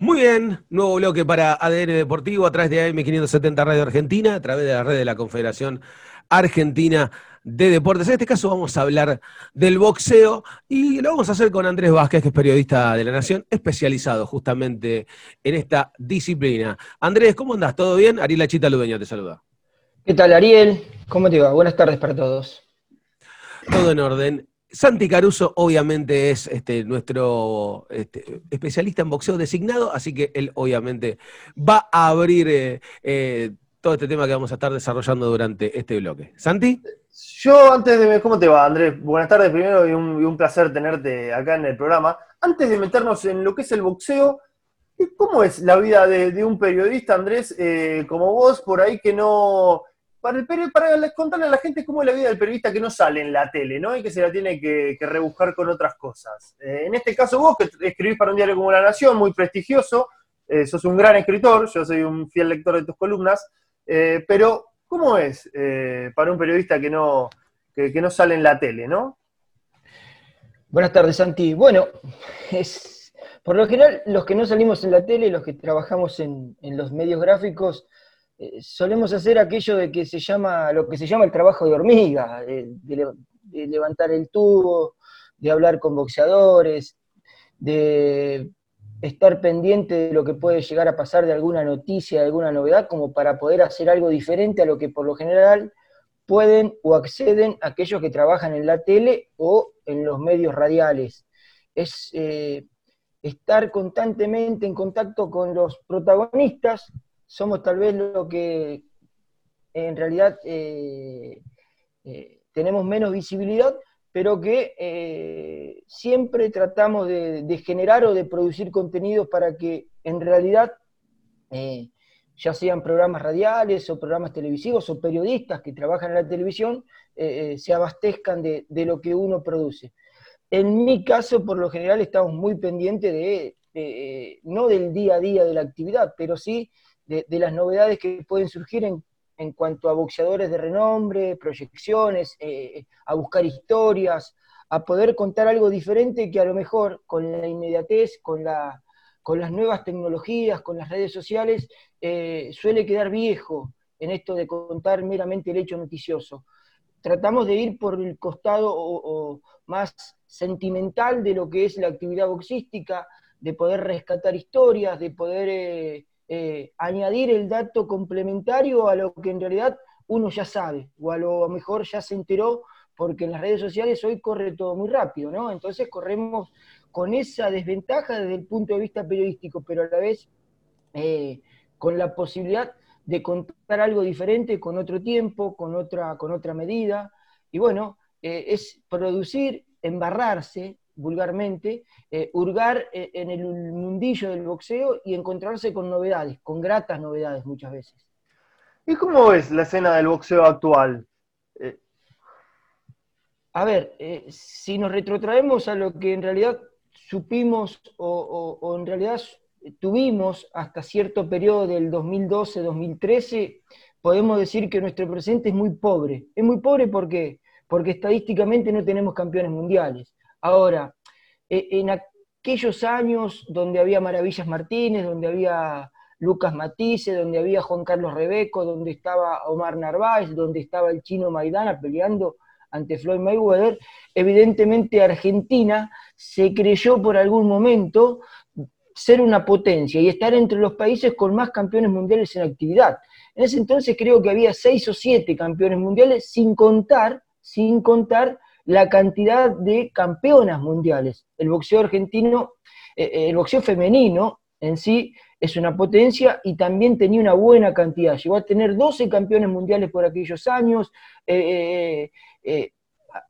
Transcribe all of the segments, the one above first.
Muy bien, nuevo bloque para ADN Deportivo a través de AM570 Radio Argentina, a través de la red de la Confederación Argentina de Deportes. En este caso vamos a hablar del boxeo y lo vamos a hacer con Andrés Vázquez, que es periodista de La Nación, especializado justamente en esta disciplina. Andrés, ¿cómo andás? ¿Todo bien? Ariel Chita Ludeña te saluda. ¿Qué tal, Ariel? ¿Cómo te va? Buenas tardes para todos. Todo en orden. Santi Caruso obviamente es este, nuestro este, especialista en boxeo designado, así que él obviamente va a abrir eh, eh, todo este tema que vamos a estar desarrollando durante este bloque. ¿Santi? Yo antes de... ¿Cómo te va, Andrés? Buenas tardes primero y un, placer tenerte acá en el programa. Antes de meternos en lo que es el boxeo, ¿cómo es la vida de, un periodista, Andrés, eh, como vos, por ahí que no para, el, para contarle a la gente cómo es la vida del periodista que no sale en la tele, ¿no? Y que se la tiene que, rebuscar con otras cosas. Eh, en este caso vos, que escribís para un diario como La Nación, muy prestigioso, eh, sos un gran escritor, yo soy un fiel lector de tus columnas, eh, pero ¿cómo es para un periodista que no, que, no sale en la tele, no? Buenas tardes, Santi. Bueno, es, por lo general, los que no salimos en la tele, los que trabajamos en los medios gráficos, eh, solemos hacer aquello de que se llama, lo que se llama el trabajo de hormiga, de, levantar el tubo, de hablar con boxeadores, de estar pendiente de lo que puede llegar a pasar de alguna noticia, de alguna novedad, como para poder hacer algo diferente a lo que por lo general pueden o acceden aquellos que trabajan en la tele o en los medios radiales. Es eh, estar constantemente en contacto con los protagonistas, somos tal vez lo que en realidad eh, eh, tenemos menos visibilidad, pero que eh, siempre tratamos de, generar o de producir contenidos para que en realidad, ya sean programas radiales o programas televisivos o periodistas que trabajan en la televisión, se abastezcan de, lo que uno produce. En mi caso, por lo general, estamos muy pendientes de, no del día a día de la actividad, pero sí de, las novedades que pueden surgir en, en, cuanto a boxeadores de renombre, proyecciones, eh, a buscar historias, a poder contar algo diferente que a lo mejor con la inmediatez, con, la, con las nuevas tecnologías, con las redes sociales, eh, suele quedar viejo en esto de contar meramente el hecho noticioso. Tratamos de ir por el costado más sentimental de lo que es la actividad boxística, de poder rescatar historias, de poder eh, eh, añadir el dato complementario a lo que en realidad uno ya sabe, o a lo mejor ya se enteró, porque en las redes sociales hoy corre todo muy rápido, ¿no? Entonces corremos con esa desventaja desde el punto de vista periodístico, pero a la vez eh, con la posibilidad de contar algo diferente, con otro tiempo, con otra, con otra medida, y bueno, eh, es producir, embarrarse, vulgarmente, eh, hurgar eh, en el mundillo del boxeo y encontrarse con novedades, con gratas novedades muchas veces. ¿Y cómo es la escena del boxeo actual? Eh, a ver, si nos retrotraemos a lo que en realidad supimos o, en realidad tuvimos hasta cierto periodo del 2012-2013, podemos decir que nuestro presente es muy pobre. Es muy pobre porque, porque estadísticamente no tenemos campeones mundiales. Ahora, e, en aquellos años donde había Maravillas Martínez, donde había Lucas Matisse, donde había Juan Carlos Rebeco, donde estaba Omar Narváez, donde estaba el chino Maidana peleando ante Floyd Mayweather, evidentemente Argentina se creyó por algún momento ser una potencia y estar entre los países con más campeones mundiales en actividad. En ese entonces creo que había seis o siete campeones mundiales, sin contar, sin contar la cantidad de campeonas mundiales. El boxeo argentino, eh, eh, el boxeo femenino en sí es una potencia y también tenía una buena cantidad. Llegó a tener 12 campeones mundiales por aquellos años, eh,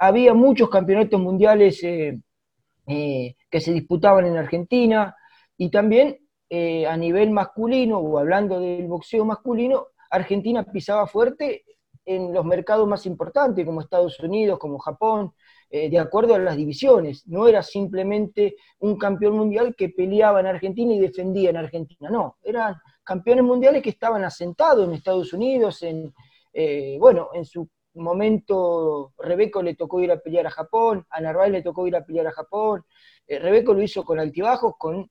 había muchos campeonatos mundiales que se disputaban en Argentina y también a nivel masculino, o hablando del boxeo masculino, Argentina pisaba fuerte en los mercados más importantes, como Estados Unidos, como Japón, eh, de acuerdo a las divisiones. No era simplemente un campeón mundial que peleaba en Argentina y defendía en Argentina, no, eran campeones mundiales que estaban asentados en Estados Unidos, en, eh, bueno, en su momento Rebeco le tocó ir a pelear a Japón, a Narváez le tocó ir a pelear a Japón, eh, Rebeco lo hizo con altibajos, con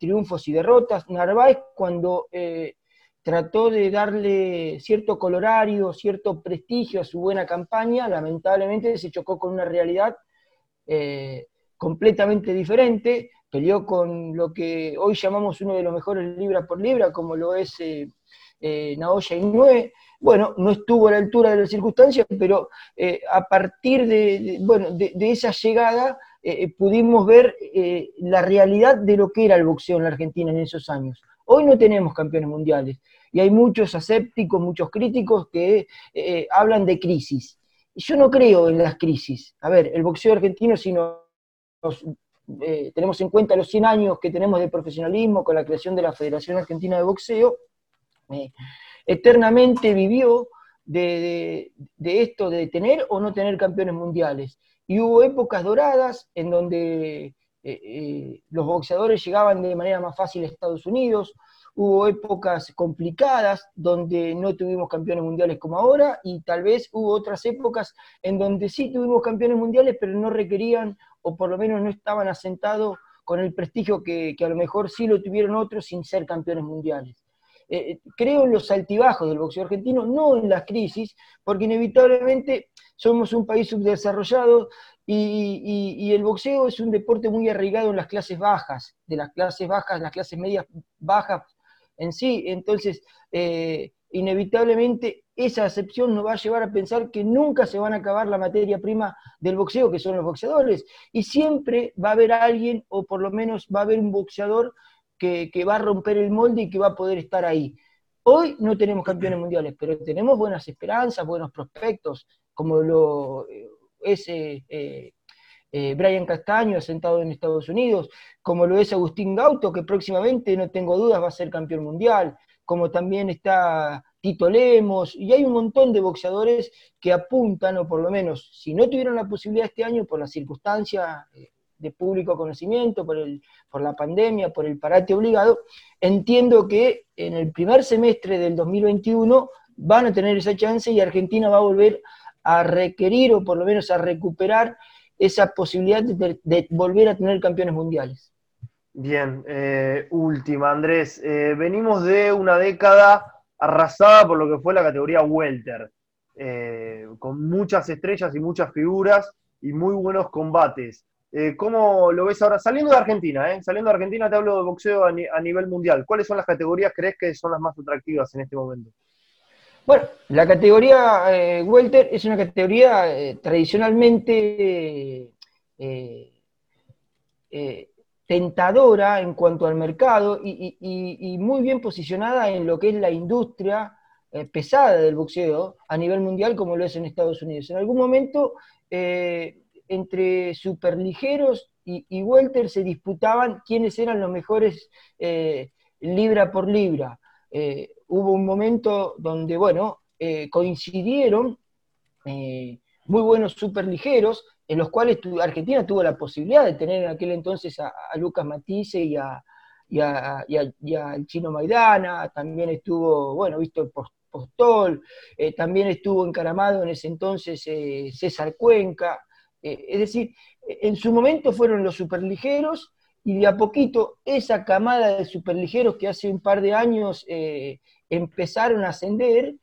triunfos y derrotas. Narváez cuando trató de darle cierto colorario, cierto prestigio a su buena campaña, lamentablemente se chocó con una realidad eh, completamente diferente, peleó con lo que hoy llamamos uno de los mejores libra por libra, como lo es eh, eh, Naoya Inoue. Bueno, no estuvo a la altura de las circunstancias, pero eh, a partir de, bueno, de, esa llegada pudimos ver la realidad de lo que era el boxeo en la Argentina en esos años. Hoy no tenemos campeones mundiales y hay muchos asépticos, muchos críticos que eh, hablan de crisis. Yo no creo en las crisis. A ver, el boxeo argentino, si nos, eh, tenemos en cuenta los 100 años que tenemos de profesionalismo con la creación de la Federación Argentina de Boxeo, eh, eternamente vivió de, esto de tener o no tener campeones mundiales. Y hubo épocas doradas en donde los boxeadores llegaban de manera más fácil a Estados Unidos, hubo épocas complicadas donde no tuvimos campeones mundiales como ahora y tal vez hubo otras épocas en donde sí tuvimos campeones mundiales pero no requerían o por lo menos no estaban asentados con el prestigio que, a lo mejor sí lo tuvieron otros sin ser campeones mundiales. Eh, creo en los altibajos del boxeo argentino, no en las crisis, porque inevitablemente somos un país subdesarrollado y, el boxeo es un deporte muy arraigado en las clases bajas, de las clases bajas, las clases medias bajas en sí. Entonces, eh, inevitablemente esa acepción nos va a llevar a pensar que nunca se van a acabar la materia prima del boxeo, que son los boxeadores. Y siempre va a haber alguien, o por lo menos va a haber un boxeador que, va a romper el molde y que va a poder estar ahí. Hoy no tenemos campeones mundiales, pero tenemos buenas esperanzas, buenos prospectos, como lo es eh, eh, eh, Brian Castaño, sentado en Estados Unidos, como lo es Agustín Gauto, que próximamente, no tengo dudas, va a ser campeón mundial, como también está Tito Lemos, y hay un montón de boxeadores que apuntan, o por lo menos, si no tuvieron la posibilidad este año por la circunstancia de público conocimiento, por, el, por la pandemia, por el parate obligado, entiendo que en el primer semestre del 2021 van a tener esa chance y Argentina va a volver a requerir o por lo menos a recuperar esa posibilidad de, volver a tener campeones mundiales. Bien, eh, última, Andrés. Eh, venimos de una década arrasada por lo que fue la categoría Welter, eh, con muchas estrellas y muchas figuras y muy buenos combates. ¿Cómo lo ves ahora? Saliendo de Argentina, saliendo de Argentina te hablo de boxeo a, a nivel mundial. ¿Cuáles son las categorías crees que son las más atractivas en este momento? Bueno, la categoría eh, Welter es una categoría eh, tradicionalmente eh, tentadora en cuanto al mercado y, muy bien posicionada en lo que es la industria pesada del boxeo a nivel mundial como lo es en Estados Unidos. En algún momento, entre superligeros y, y welter se disputaban quiénes eran los mejores libra por libra hubo un momento donde, bueno, eh, coincidieron eh, muy buenos superligeros, en los cuales Argentina tuvo la posibilidad de tener en aquel entonces a, Lucas Matisse y a, y, Chino Maidana, también estuvo, bueno, Víctor Postol, eh, también estuvo encaramado en ese entonces César Cuenca, es decir, en su momento fueron los superligeros y de a poquito esa camada de superligeros que hace un par de años empezaron a ascender,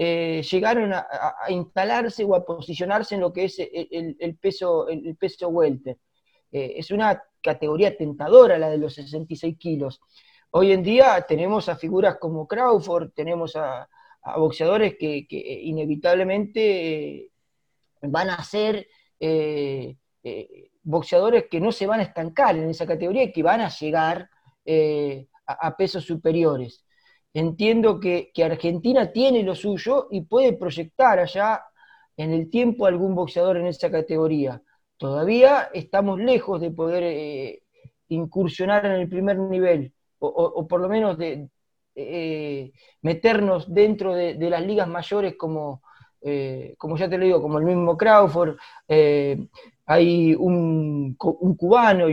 eh, llegaron a, instalarse o a posicionarse en lo que es el, peso, el, peso welter. Eh, es una categoría tentadora la de los 66 kilos. Hoy en día tenemos a figuras como Crawford, tenemos a, boxeadores que, inevitablemente eh, van a ser boxeadores que no se van a estancar en esa categoría y que van a llegar a pesos superiores entiendo que, Argentina tiene lo suyo y puede proyectar allá en el tiempo algún boxeador en esa categoría. Todavía estamos lejos de poder eh, incursionar en el primer nivel, o, por lo menos de eh, meternos dentro de, las ligas mayores como, eh, como ya te lo digo, como el mismo Crawford. Hay un, cubano,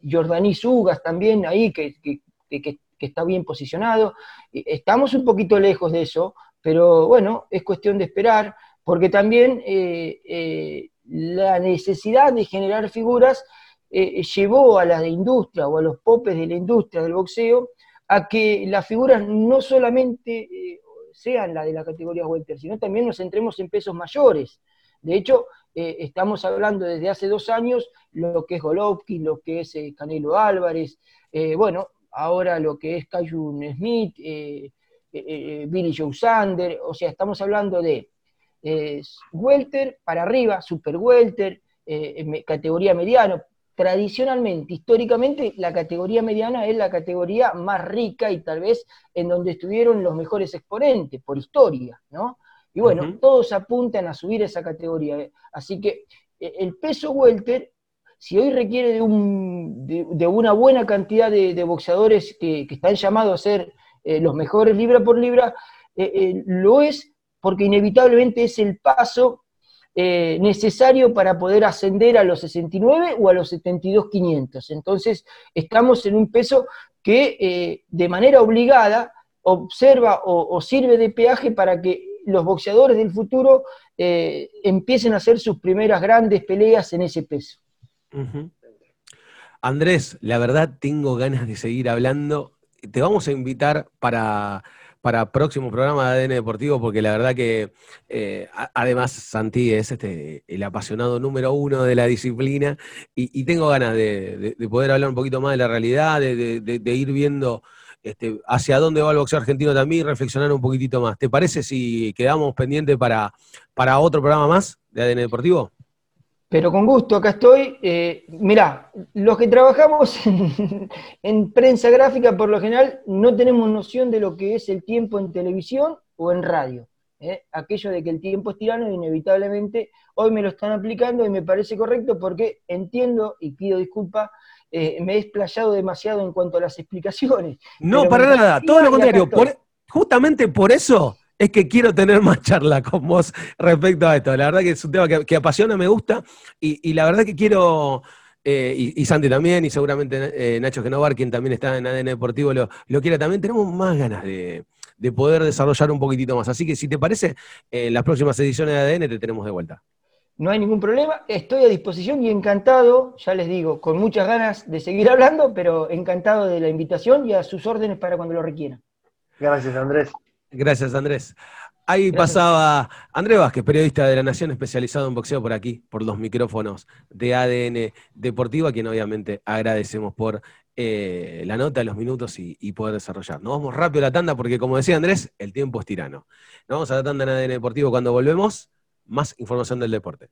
Jordaní Sugas también ahí, que, está bien posicionado. Estamos un poquito lejos de eso, pero bueno, es cuestión de esperar, porque también eh, eh, la necesidad de generar figuras eh, llevó a la industria o a los popes de la industria del boxeo a que las figuras no solamente sean la de la categoría welter, sino también nos centremos en pesos mayores. De hecho, estamos hablando desde hace dos años lo que es Golovkin, lo que es Canelo Álvarez, bueno, ahora lo que es Cayun Smith, Billy Joe Sander, o sea, estamos hablando de welter para arriba, super welter, categoría mediano, tradicionalmente, históricamente, la categoría mediana es la categoría más rica y tal vez en donde estuvieron los mejores exponentes, por historia, ¿no? Y bueno, todos apuntan a subir esa categoría. Así que e, el peso welter, si hoy requiere de, un, de, una buena cantidad de, boxeadores que, están llamados a ser eh, los mejores libra por libra, eh, eh, lo es porque inevitablemente es el paso eh, necesario para poder ascender a los 69 o a los 72.500. Entonces, estamos en un peso que eh, de manera obligada observa o, sirve de peaje para que los boxeadores del futuro eh, empiecen a hacer sus primeras grandes peleas en ese peso. Andrés, la verdad tengo ganas de seguir hablando. Te vamos a invitar para para próximo programa de ADN Deportivo, porque la verdad que eh, además Santi es este, el apasionado número uno de la disciplina y, tengo ganas de, poder hablar un poquito más de la realidad, de, ir viendo este, hacia dónde va el boxeo argentino también y reflexionar un poquitito más. ¿Te parece si quedamos pendientes para, para otro programa más de ADN Deportivo? Pero con gusto, acá estoy. Eh, mirá, los que trabajamos en, prensa gráfica, por lo general, no tenemos noción de lo que es el tiempo en televisión o en radio. ¿eh? Aquello de que el tiempo es tirano, inevitablemente, hoy me lo están aplicando y me parece correcto porque entiendo y pido disculpas. Eh, me he explayado demasiado en cuanto a las explicaciones. No, para nada, todo lo contrario. justamente por eso es que quiero tener más charla con vos respecto a esto. La verdad que es un tema que, apasiona, me gusta, y, la verdad que quiero, eh, y, Santi también, y seguramente eh, Nacho Genovar, quien también está en ADN Deportivo, lo, lo quiera también, tenemos más ganas de, poder desarrollar un poquitito más. Así que si te parece, en las próximas ediciones de ADN te tenemos de vuelta. No hay ningún problema, estoy a disposición y encantado, ya les digo, con muchas ganas de seguir hablando, pero encantado de la invitación y a sus órdenes para cuando lo requieran. Gracias, Andrés. Gracias, Andrés. Ahí pasaba Andrés Vázquez, periodista de La Nación, especializado en boxeo por aquí, por los micrófonos de ADN Deportivo, a quien obviamente agradecemos por eh, la nota, los minutos y, poder desarrollar. Nos vamos rápido a la tanda porque, como decía Andrés, el tiempo es tirano. Nos vamos a la tanda en ADN Deportivo cuando volvemos. Más información del deporte.